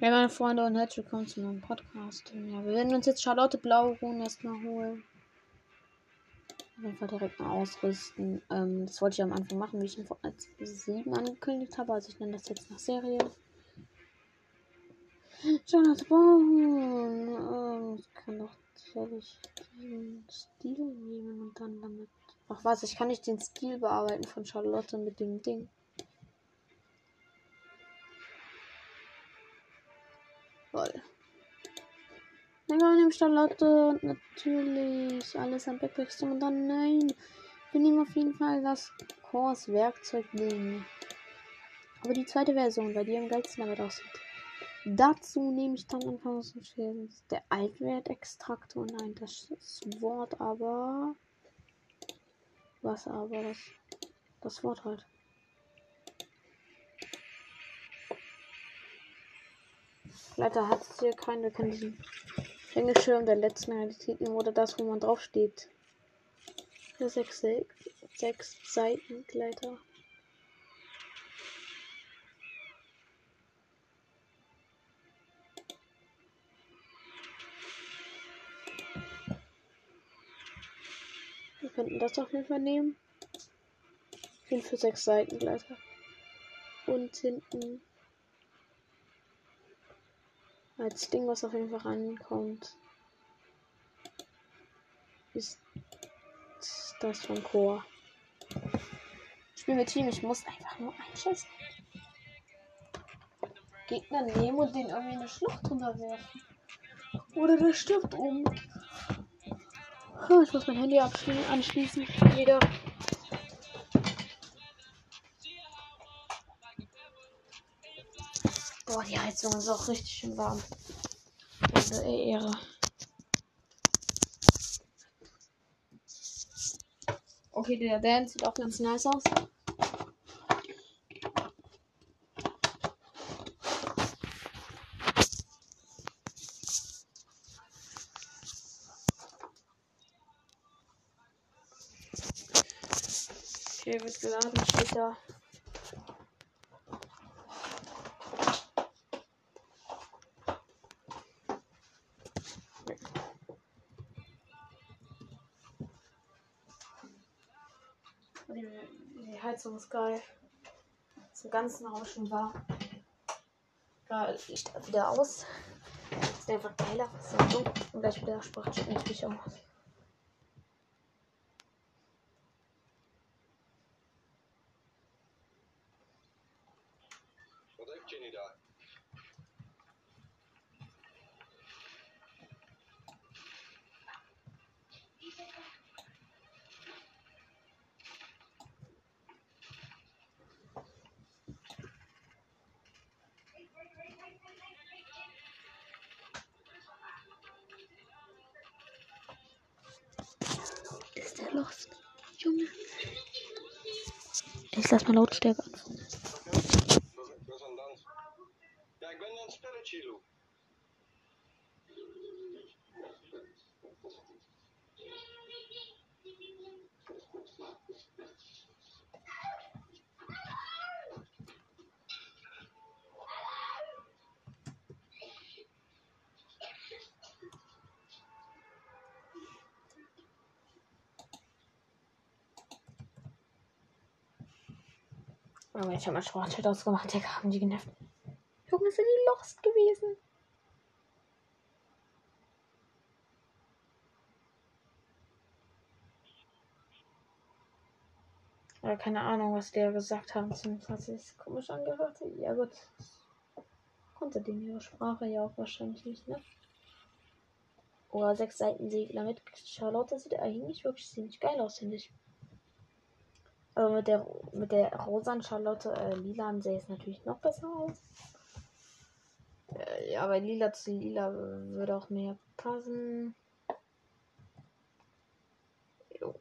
Ja, meine Freunde und herzlich willkommen zu meinem Podcast. Ja, wir werden uns jetzt Charlotte Blauruhen erstmal holen. Fall direkt mal ausrüsten. Ähm, das wollte ich am Anfang machen, wie ich in Fortnite 7 angekündigt habe. Also ich nenne das jetzt nach Serie. Charlotte Blauruhen. Ähm, ich kann doch sicherlich den Stil nehmen und dann damit. Ach was, ich kann nicht den Stil bearbeiten von Charlotte mit dem Ding. Voll. Dann kann man dem Charlotte und natürlich alles am Backpack und dann nein. Wir nehmen auf jeden Fall das Kors Werkzeugding. Aber die zweite Version, weil die am geilsten damit aussieht. Dazu nehme ich dann anfangs der Altwertextraktor. Nein, das Wort aber. Was aber? Das, das Wort halt. Leider hat es hier keine, kann diesen Hängeschirm der letzten Realität nehmen oder das, wo man drauf steht. Für sechs, sechs, sechs Seitengleiter. Wir könnten das auf jeden Fall nehmen. 5 für sechs Seitengleiter. Und hinten als Ding, was auf jeden Fall rankommt, ist das von Chor. Ich spiele mit Team, ich muss einfach nur einschätzen. Gegner nehmen und den irgendwie eine Schlucht runterwerfen. Oder der stirbt um. Oh, ich muss mein Handy anschließen. Wieder. Boah, die Heizung ist auch richtig schön warm. Also Ehre. Okay, der Dance sieht auch ganz nice aus. Okay, wird geladen, steht da. Heizung ist geil. Zum ganzen Rauschen war. Geil, Licht wieder aus. Ist einfach geiler. So, und gleich wieder Sprache natürlich auch. Wat Ich lass mal Lautstärke anfangen. Oh, ich habe mein Sportschild ausgemacht, Digga, haben die genervt. Junge, sind die lost gewesen? Oder keine Ahnung, was die ja gesagt haben. Zumindest hat sich komisch angehört. Ja gut. Konnte denen ihre Sprache ja auch wahrscheinlich nicht, ne? Oder sechs Seiten Segler mit Charlotte sieht eigentlich wirklich ziemlich geil aus, finde ich. Aber mit der mit der rosan Charlotte äh, lilan sähe es natürlich noch besser aus. Äh, ja, aber lila zu lila würde auch mehr passen. Jo.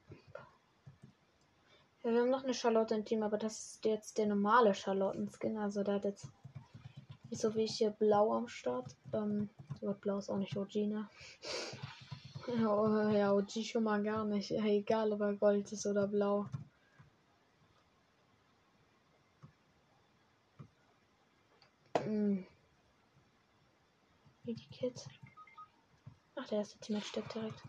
Ja, wir haben noch eine Charlotte im Team, aber das ist jetzt der normale Charlotten-Skin. Also der hat jetzt nicht so wie ich hier blau am Start. Ähm, blau ist auch nicht OG, ne? ja, OG schon mal gar nicht. Egal, ob er Gold ist oder blau. ähm, wie die Kids. Ach, der erste Teammate stirbt direkt.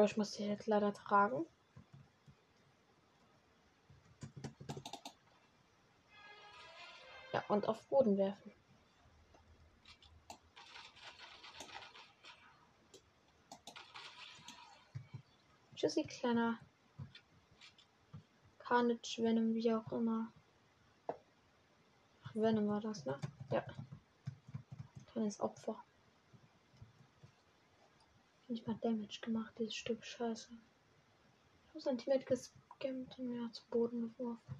Josh muss sich jetzt leider tragen. Ja, und auf Boden werfen. Tschüssi, kleiner Carnage, Venom, wie auch immer. Ach, Venom war das, ne? Ja. Kleines Opfer. Nicht mal Damage gemacht, dieses Stück Scheiße. Ich habe sein Teammate gescammt und mir zu Boden geworfen.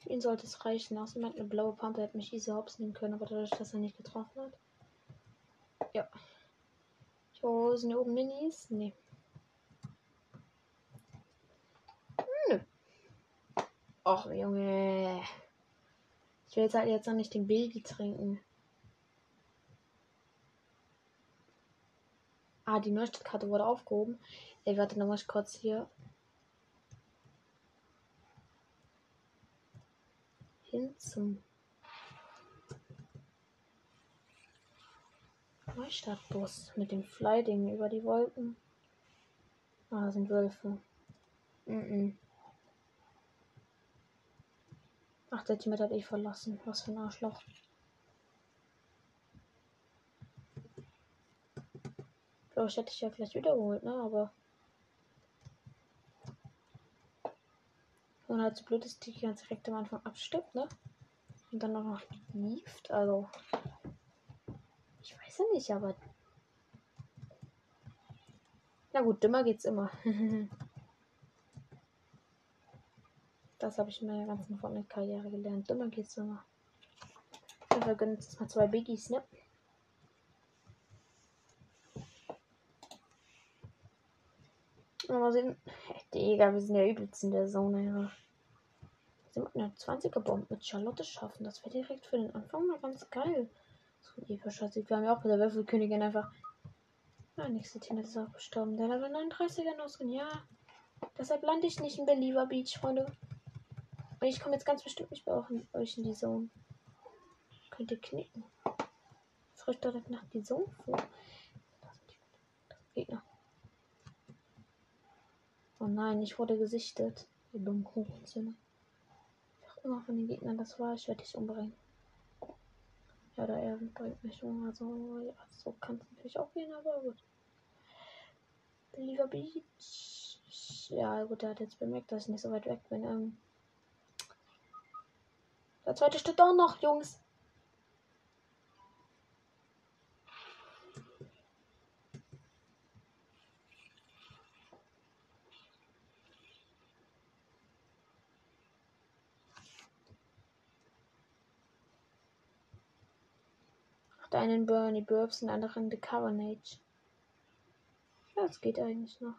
Für ihn sollte es reichen. Außerdem hat eine blaue Pumpe, hätte mich easy hops nehmen können, aber dadurch, dass er nicht getroffen hat. Ja. Jo, sind hier oben Minis? Nee. Nö. Och, Junge. Ich will jetzt halt jetzt noch nicht den Baby trinken. Ah, die Neustadtkarte wurde aufgehoben. Ey, warte noch mal kurz hier. Hin zum Neustadtbus mit dem Flyding über die Wolken. Ah, sind Wölfe. Mm -mm. Ach, der Team hat eh verlassen. Was für ein Arschloch. Glaube ich, hätte ich ja gleich wiederholt, ne? Aber. Und halt so blöd ist, die ganz direkt am Anfang abstirbt, ne? Und dann auch noch lieft. Also. Ich weiß ja nicht, aber. Na gut, dümmer geht's immer. das habe ich in meiner ganzen Fortnite-Karriere gelernt. Dümmer geht's immer. Wir gönnen uns mal zwei Biggies, ne? Mal sehen. Digga, wir sind ja übelst in der Zone, ja. Sie mit einer 20er Bombe mit Charlotte schaffen. Das wäre direkt für den Anfang mal ganz geil. So epischer Sieg. Wir haben ja auch bei der Würfelkönigin einfach. Ja, nächste Team ist auch gestorben. Der Level 39er ausgehen. Ja. Deshalb lande ich nicht in Believer Beach, Freunde. Und ich komme jetzt ganz bestimmt nicht bei euch in die Zone. Könnt ihr knicken. Frisch direkt nach die Zone vor. Gegner. Oh nein, ich wurde gesichtet. Die dummen. Wer auch immer von den Gegnern das war, ich werde dich umbringen. Ja, oder er bringt mich um. Also, ja, so kann es natürlich auch gehen, aber gut. Believer Beach. Ja, gut, er hat jetzt bemerkt, dass ich nicht so weit weg bin. Ähm, der zweite steht doch noch, Jungs. Einen Bernie Burbs, einen anderen The Carnage. Ja, das geht eigentlich noch.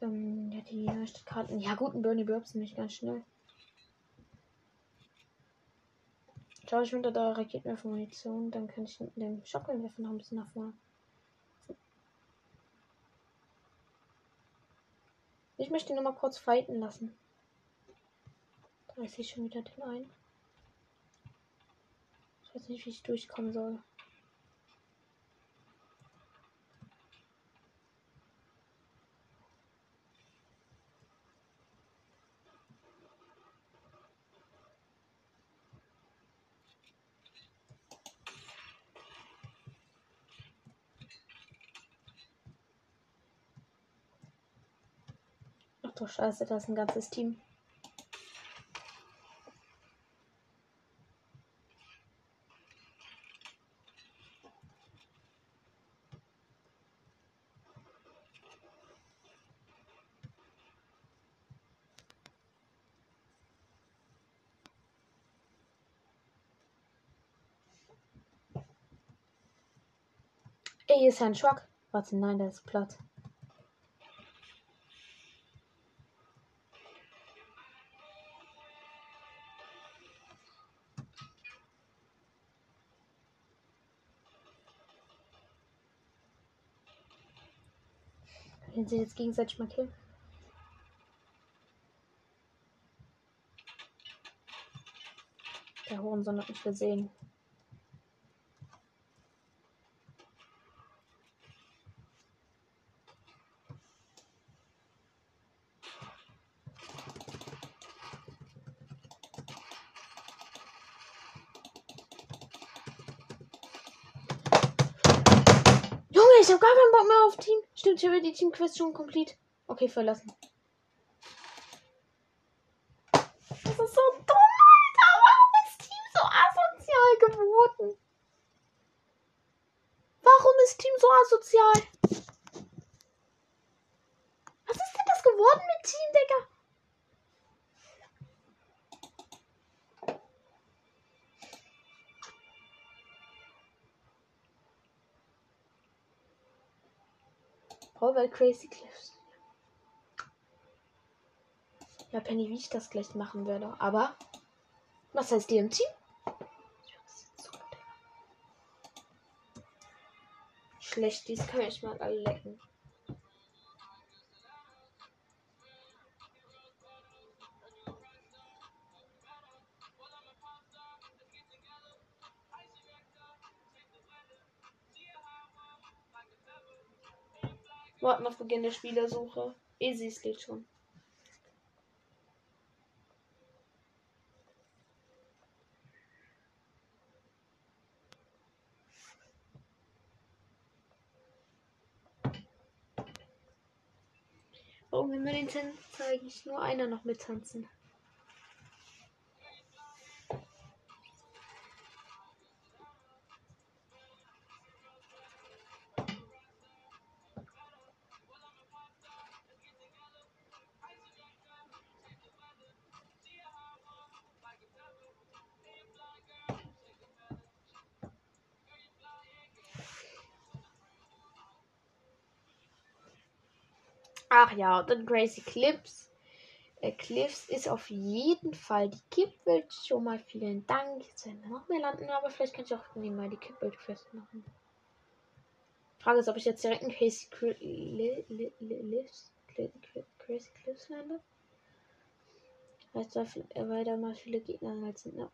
Ähm, ja, die Karten. Ja, guten Bernie Burbs nämlich ganz schnell. Schau ich unter der Raketenwerfer Munition, dann kann ich mit dem Schockelwerfer noch ein bisschen nach vorne. Ich möchte ihn noch mal kurz fighten lassen. Da ist ich schon wieder den weiß nicht, wie ich durchkommen soll. Ach du Scheiße, das ist ein ganzes Team. Hier ist ein Schwack. Warte, nein, der ist platt. Wenn sie jetzt gegenseitig mal killen. Der Hurensohn hat mich gesehen. Junge, ich hab gar keinen Bock mehr auf Team. Stimmt, ich habe die Teamquest schon komplett. Okay, verlassen. Das ist so dumm, Alter. Warum ist Team so asozial geworden? Warum ist Team so asozial? Was ist denn das geworden mit Team, Digga? Weil Crazy Cliffs. Ja, Penny, wie ich das gleich machen werde. Aber, was heißt Team? Schlecht, dies kann ich mal alle lecken. Warten auf Beginn der Spielersuche. Easy, es geht schon. Warum will mir den Tanz zeigen? Ich nur einer noch mittanzen. Ach ja, dann Crazy Clips. Äh, Cliffs ist auf jeden Fall die Kippbild. Schon mal vielen Dank. Jetzt werden noch mehr landen, aber vielleicht kann ich auch nebenbei die Kippbild festmachen. Frage ist, ob ich jetzt direkt in Crazy Cliffs Crazy Cliffs lande. Weil da weil da mal viele Gegner halt sind, ne?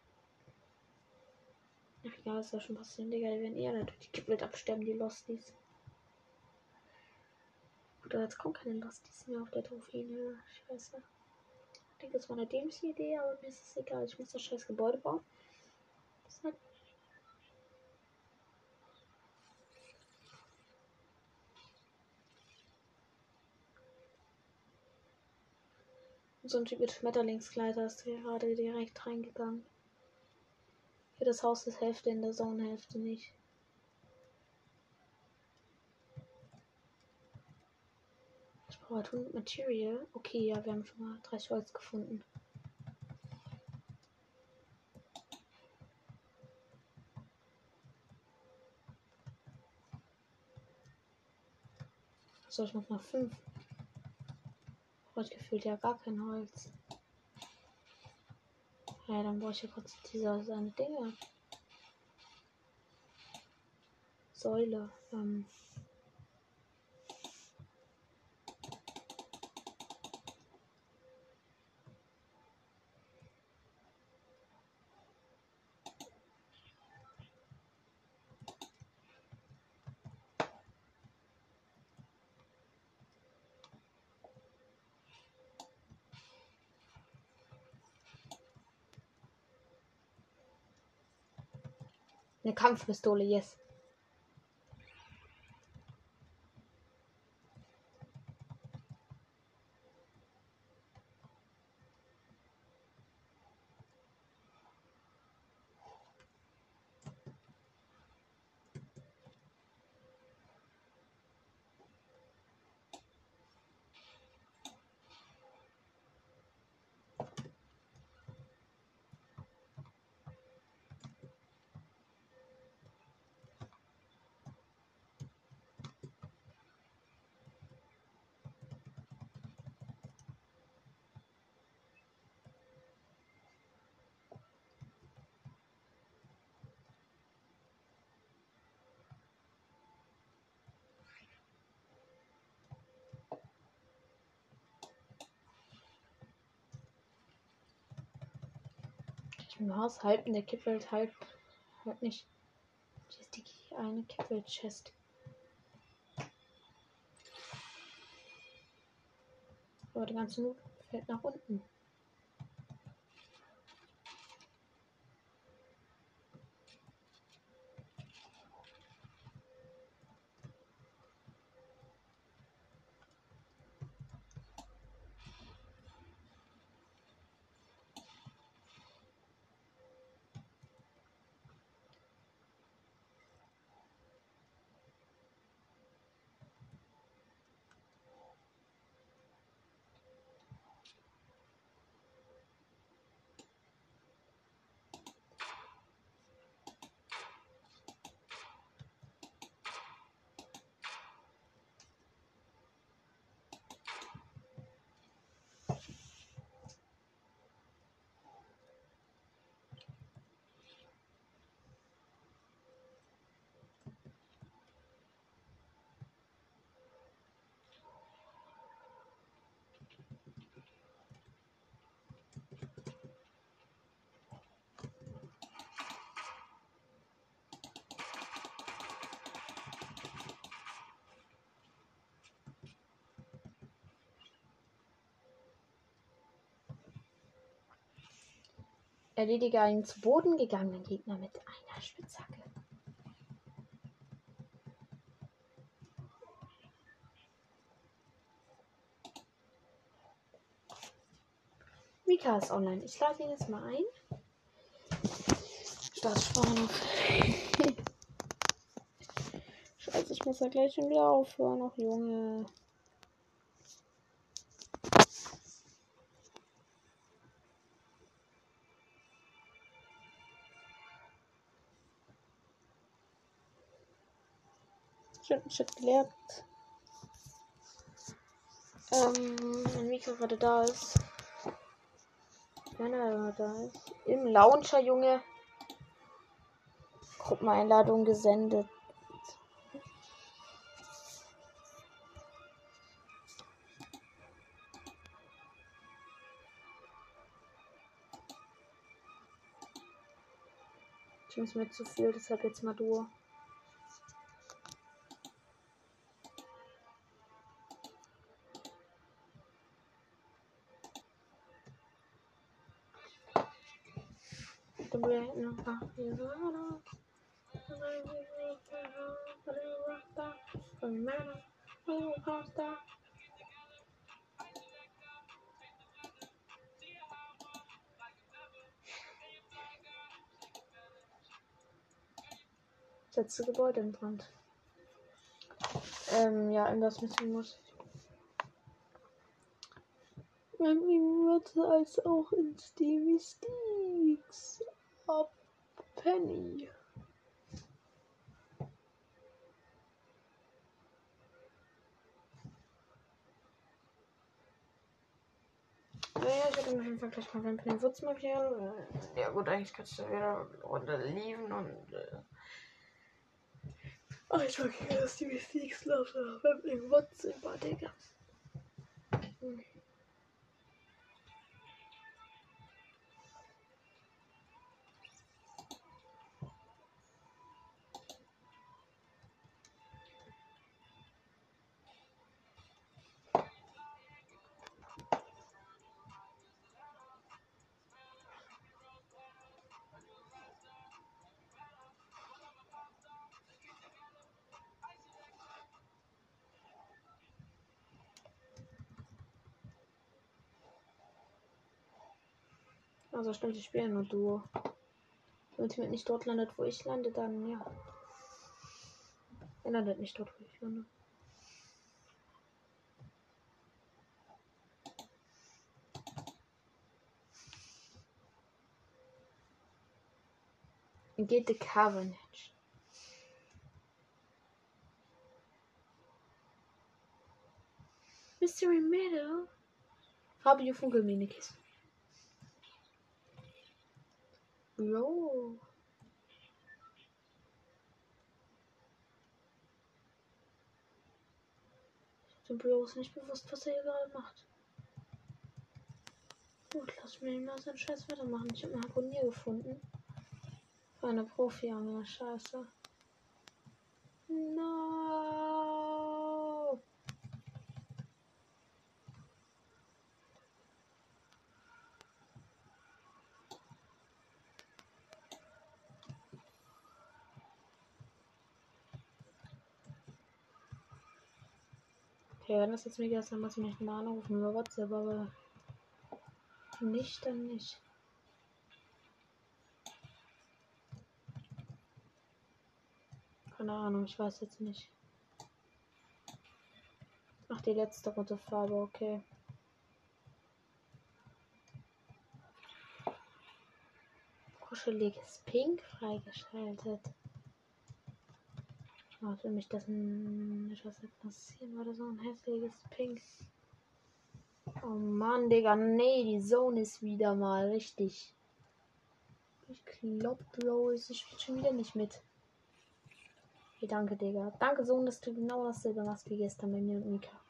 Ach ja, das soll schon passieren, Digga. Die werden eher durch die Kippbild absterben, die Losties. Oder jetzt kommt keine Losties mehr auf der Trophäe. Scheiße. Ich denke, das war eine dämliche Idee, aber mir ist es egal. Ich muss das scheiß Gebäude bauen. Das hat So ein Typ mit Schmetterlingskleider ist gerade direkt reingegangen. Für das Haus ist Hälfte in der Zone, Hälfte nicht. Halt 100 Material. Okay, ja, wir haben schon mal 30 Holz gefunden. So, ich muss noch 5. Heute gefühlt ja gar kein Holz. Ja, dann brauche ich ja kurz dieser seine Dinge. Säule. Ähm. Eine Kampfpistole, yes. Im Haus halb in der Kippwelt, halb halt nicht. Hier ist die eine Kippwelt-Chest. Aber die ganze Loot fällt nach unten. Erledige einen zu Boden gegangenen Gegner mit einer Spitzhacke. Mika ist online. Ich lade ihn jetzt mal ein. Startspannung. Scheiße, ich muss ja gleich schon wieder aufhören. Ach, Junge. Shit gelernt. Ähm, wenn Mika gerade da ist. Wenn er da ist. Im Launcher, Junge. Gruppeneinladung gesendet. Ich muss mir zu viel, deshalb jetzt mal du. Letzte Gebäude im Brand. Ähm, ja, in müssen muss. Beim wird als auch in Stevie Steaks. Ab Penny. Naja, ich werde auf jeden Fall gleich mal Vampire Wurz markieren. Ja gut, eigentlich kannst du wieder runter lieben und äh, Ach, ich markiere das die Love Vampire Wurz immer, Digga. Also stimmt, ich spiele nur Duo. Wenn Ultimate nicht dort landet, wo ich lande, dann ja. Er landet nicht dort, wo ich lande. Geht the Carnage. Mystery Meadow. Fabio Funkelminikis. Bro. Dem Bro ist nicht bewusst, was er hier gerade macht. Gut, lass mir mal so einen Scheiß weitermachen. Ich habe einen Harpunier gefunden. Für eine Profi-Angler. Scheiße. No. Okay, wenn das jetzt mega ist, dann muss ich mich mal anrufen über WhatsApp, aber nicht, dann nicht. Keine Ahnung, ich weiß jetzt nicht. Ach, die letzte rote Farbe, okay. Kuscheliges Pink freigeschaltet. Oh, für mich das nicht was passieren oder so ein hässliches Pink. Oh Mann, Digga, nee, die Zone ist wieder mal richtig. Ich glaub, Bro, ich spiele schon wieder nicht mit. Okay, danke, Digga. Danke, Sohn, dass du genau dasselbe machst wie gestern bei mir und Mika.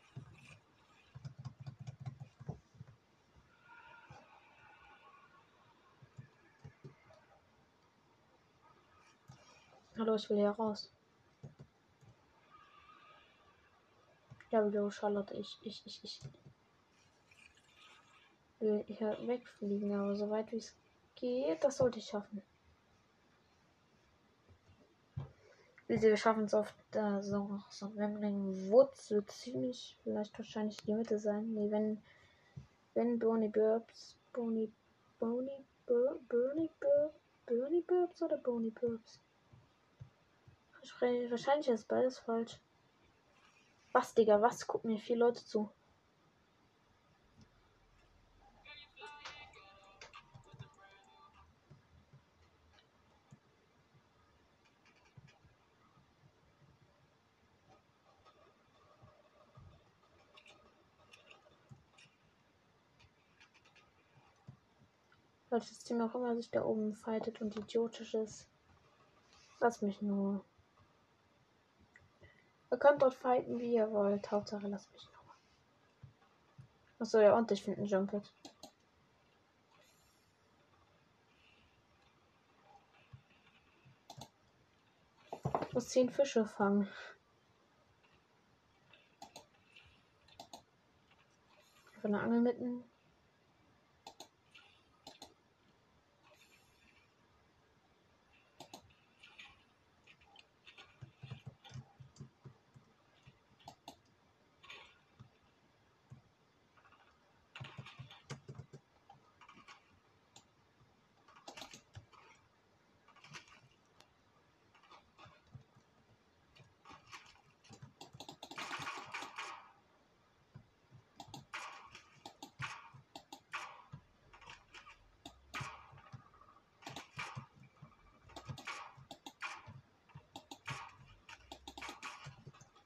Hallo, ich will hier raus. Ja, Bro, Charlotte, ich, ich, ich, ich will hier wegfliegen, aber soweit wie es geht, das sollte ich schaffen. Wir schaffen es auf der so, so Wembley Woods wird ziemlich, vielleicht wahrscheinlich die Mitte sein. Nee, wenn, wenn Bonnie Burbs, Bonnie, Bonnie, Bur, Bernie Bur, Bernie Burbs oder Bonnie Burbs? Wahrscheinlich ist beides falsch. Was, Digga, was? Gucken mir vier Leute zu. Welches Team auch immer sich da oben fightet und idiotisch ist. Lass mich nur. Ihr könnt dort fighten, wie ihr wollt. Hauptsache, lasst mich nur. Achso, ja, und ich finde ein Junket. Ich muss zehn Fische fangen. Von der Angel mitten.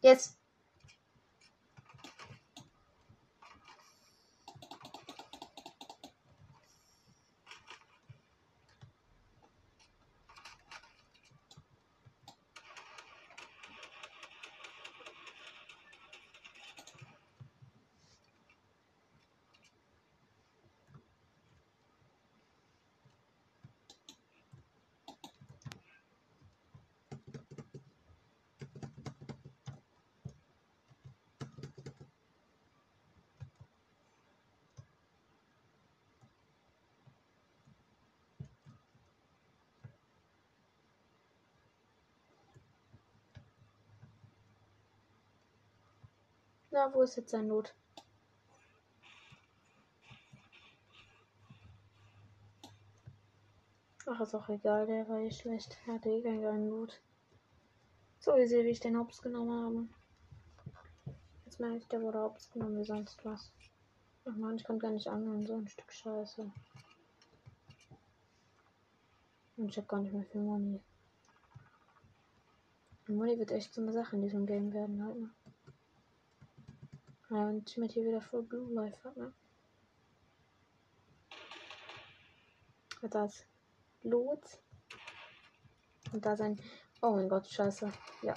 Jetzt. Na, wo ist jetzt sein Not? Ach, ist auch egal, der war eh schlecht. Er hatte eh keinen Not. So wie wie ich den Hops genommen habe. Jetzt merke ich, der wurde Hops genommen wie sonst was. Ach man, ich kann gar nicht angeln, so ein Stück Scheiße. Und ich habe gar nicht mehr viel Money. Money wird echt so eine Sache in diesem Game werden halt, ne? Und mit hier wieder voll Blue Life hat, ne? Da ist Blut. Und da sein. Oh mein Gott, scheiße. Ja.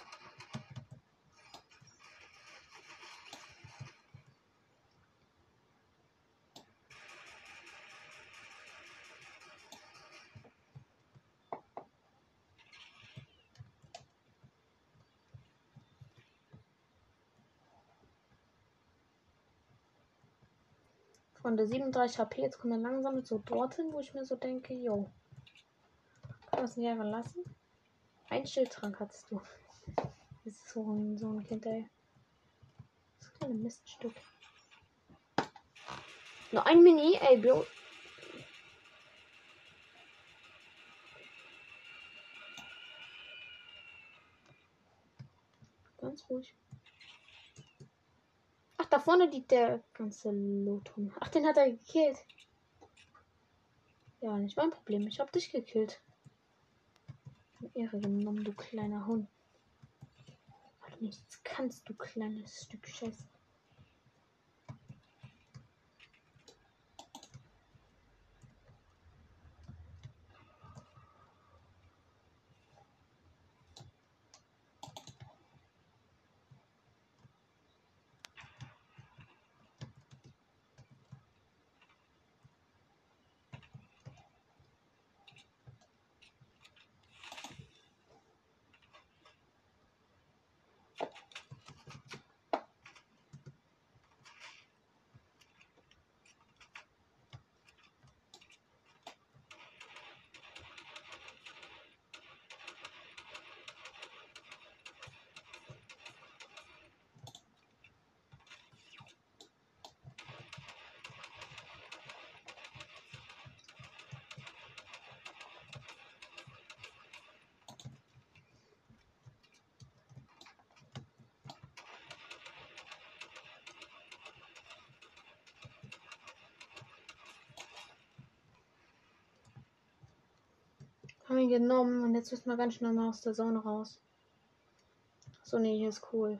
Der 37 HP, jetzt kommt er langsam so dorthin, wo ich mir so denke, yo. Kann man das nicht einfach lassen? Ein Schildtrank hattest du. Das ist so ein, so ein Kind, ey. Das kleine Miststück. Nur ein Mini, ey, Bro. Ganz ruhig. Da vorne liegt der ganze Lotum. Ach, den hat er gekillt. Ja, nicht mein Problem. Ich hab dich gekillt. Ehre genommen, du kleiner Hund. Weil nichts kannst, du kleines Stück Scheiße. Haben ihn genommen und jetzt müssen wir ganz schnell mal aus der Zone raus. So, nee, hier ist cool.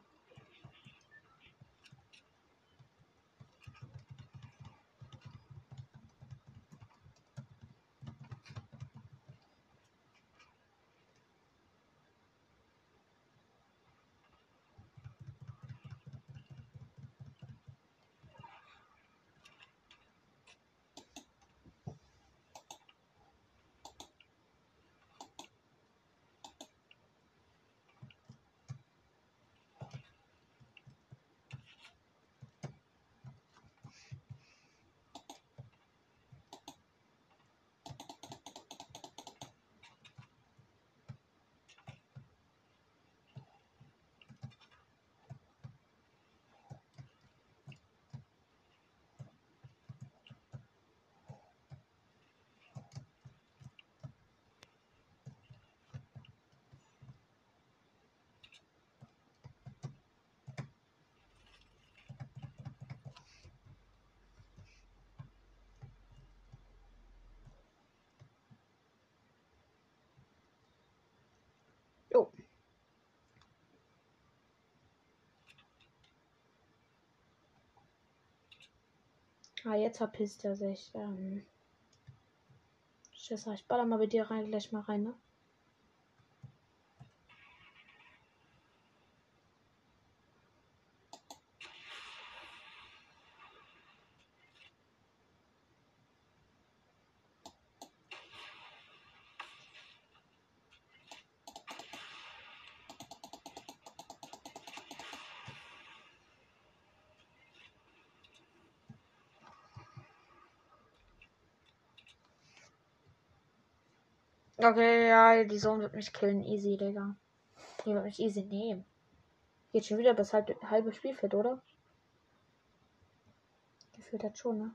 Jo. Ah, jetzt verpisst er sich. Ähm. Schisser, ich baller mal bei dir rein, gleich mal rein, ne? Okay, ja, die Zone wird mich killen. Easy, Digga. Die wird mich easy nehmen. Geht schon wieder das halbe, halbe Spielfeld, oder? Gefühlt hat schon, ne?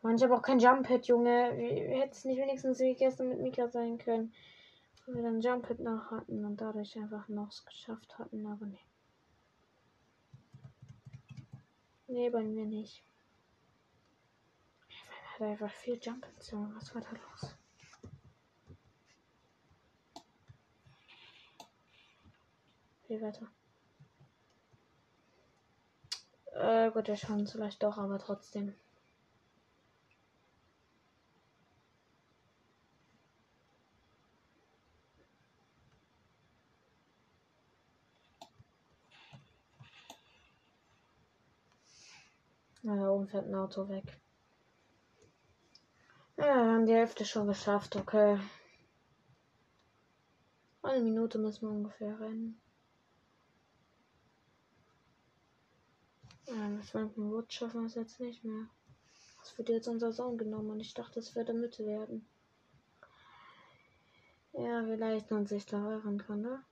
Mann, ich habe auch kein Jump-Hit, Junge. Hätte es nicht wenigstens wie gestern mit Mika sein können. Wo wir dann Jump-Hit noch hatten und dadurch einfach noch es geschafft hatten, aber nee. Nee, bei mir nicht. Er hat einfach viel Junge. Was war da los? Okay, weiter. Äh, gut, der Schaden vielleicht doch, aber trotzdem. Na, da oben fährt ein Auto weg. Ja, wir haben die Hälfte schon geschafft, okay. Eine Minute müssen wir ungefähr rennen. Ja, das Frankenwood schaffen wir es jetzt nicht mehr. Das wird jetzt unser Sohn genommen und ich dachte, es würde Mitte werden. Ja, leisten uns sich da hören kann, ne?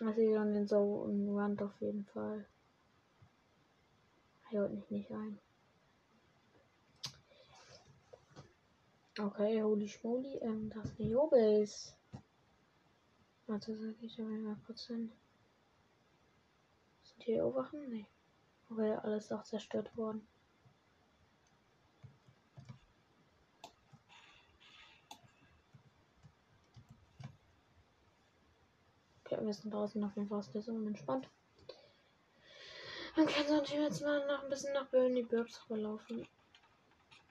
Also ich dann den so und Rand auf jeden Fall. Er holt mich nicht ein. Okay, holy schmoly, ähm, das ist eine Jobis. Warte, sag ich aber mal kurz hin. Sind hier Wachen? Nee. Okay, alles auch zerstört worden. Okay, wir sind draußen auf jeden Fall aus der Zone entspannt. Können wir natürlich jetzt mal noch ein bisschen nach Bernie Burbs rüberlaufen.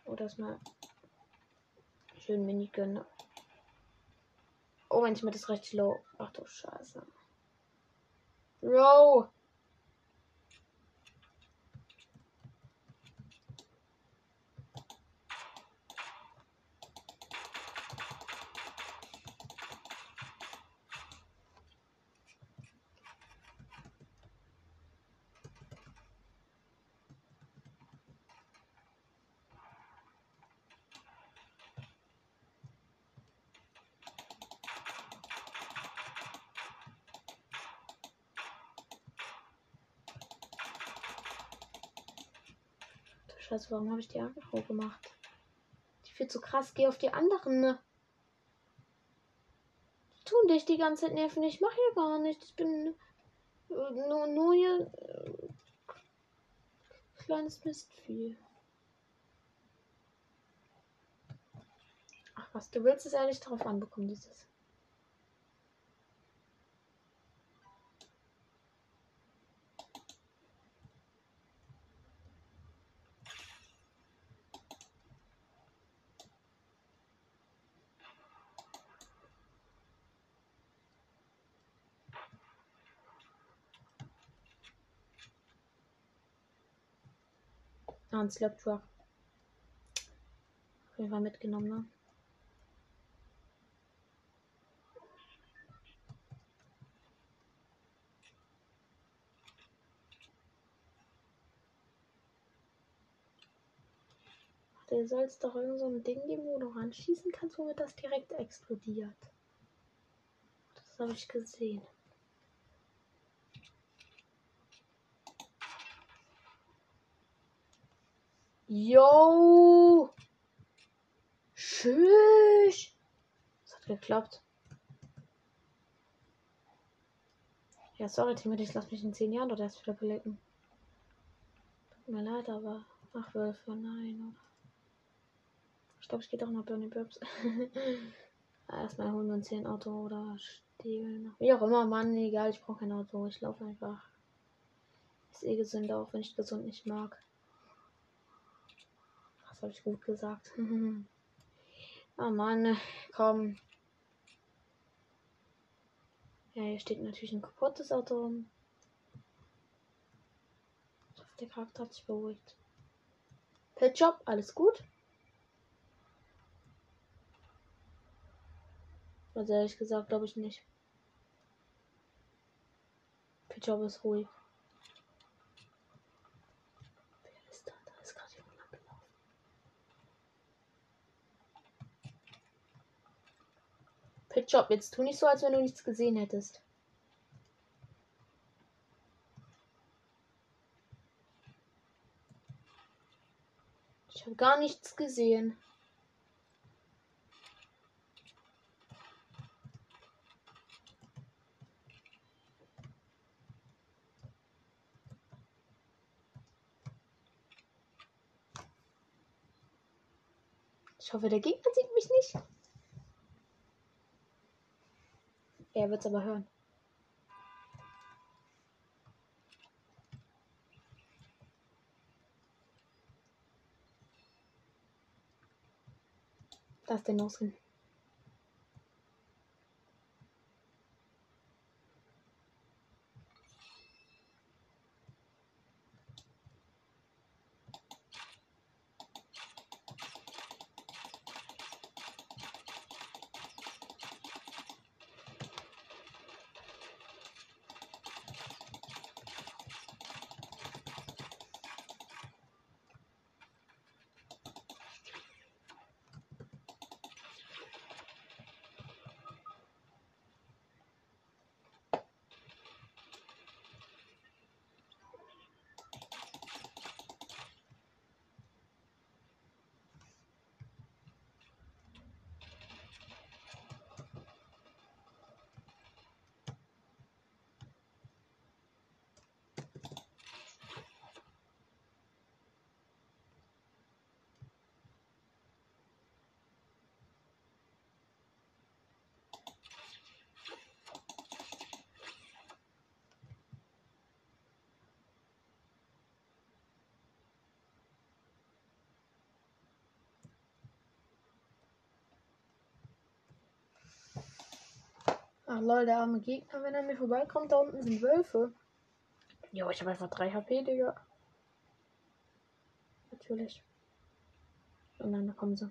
Oder erstmal schön Mini gönnen. Oh, manchmal ist recht low. Ach du Scheiße. Bro! Scheiße, warum habe ich die Agro gemacht? Die viel zu krass. Geh auf die anderen. Ne? Die tun dich die ganze Zeit nerven. Ich mache hier gar nichts. Ich bin äh, nur, nur hier. Äh, kleines Mistvieh. Ach was, du willst es ehrlich drauf anbekommen, dieses. Ah, ein Slaptruck. Auf jeden Fall mitgenommen, ne? Der soll es doch irgend so ein Ding geben, wo du ranschießen kannst, womit das direkt explodiert. Das habe ich gesehen. Yo! Tschüss! Das hat geklappt. Ja, sorry, Timothy, ich lass mich in 10 Jahren dort erst wieder belecken. Tut mir leid, aber. Ach, Wölfe, nein, oder? Ich glaube, ich gehe doch nach Bernie Burbs. Erstmal holen wir uns hier ein Auto oder stehlen. Wie auch immer, Mann, egal, ich brauche kein Auto. Ich laufe einfach. Ist eh gesünder, auch wenn ich gesund nicht mag habe ich gut gesagt. oh Mann, komm. Ja, hier steht natürlich ein kaputtes Auto rum. Ich hoffe, der Charakter hat sich beruhigt. Pet Job, alles gut? Also ehrlich gesagt, glaube ich nicht. Pet Job ist ruhig. Pitjob, jetzt tu nicht so, als wenn du nichts gesehen hättest. Ich habe gar nichts gesehen. Ich hoffe, der Gegner sieht mich nicht. Er wird es aber hören. Was denn losgehen? Ach lol, der arme Gegner, wenn er mir vorbeikommt, da unten sind Wölfe. Jo, ich habe einfach 3 HP, Digga. Natürlich. Und dann da kommen sie.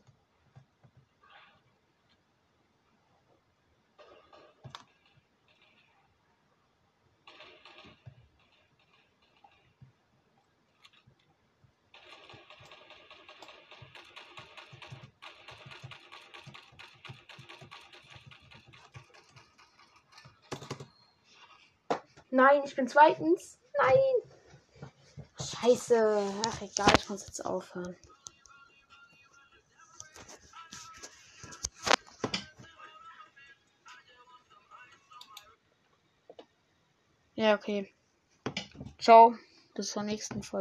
Nein, ich bin zweitens. Nein. Scheiße. Ach, egal, ich muss jetzt aufhören. Ja, okay. Ciao. Bis zur nächsten Folge.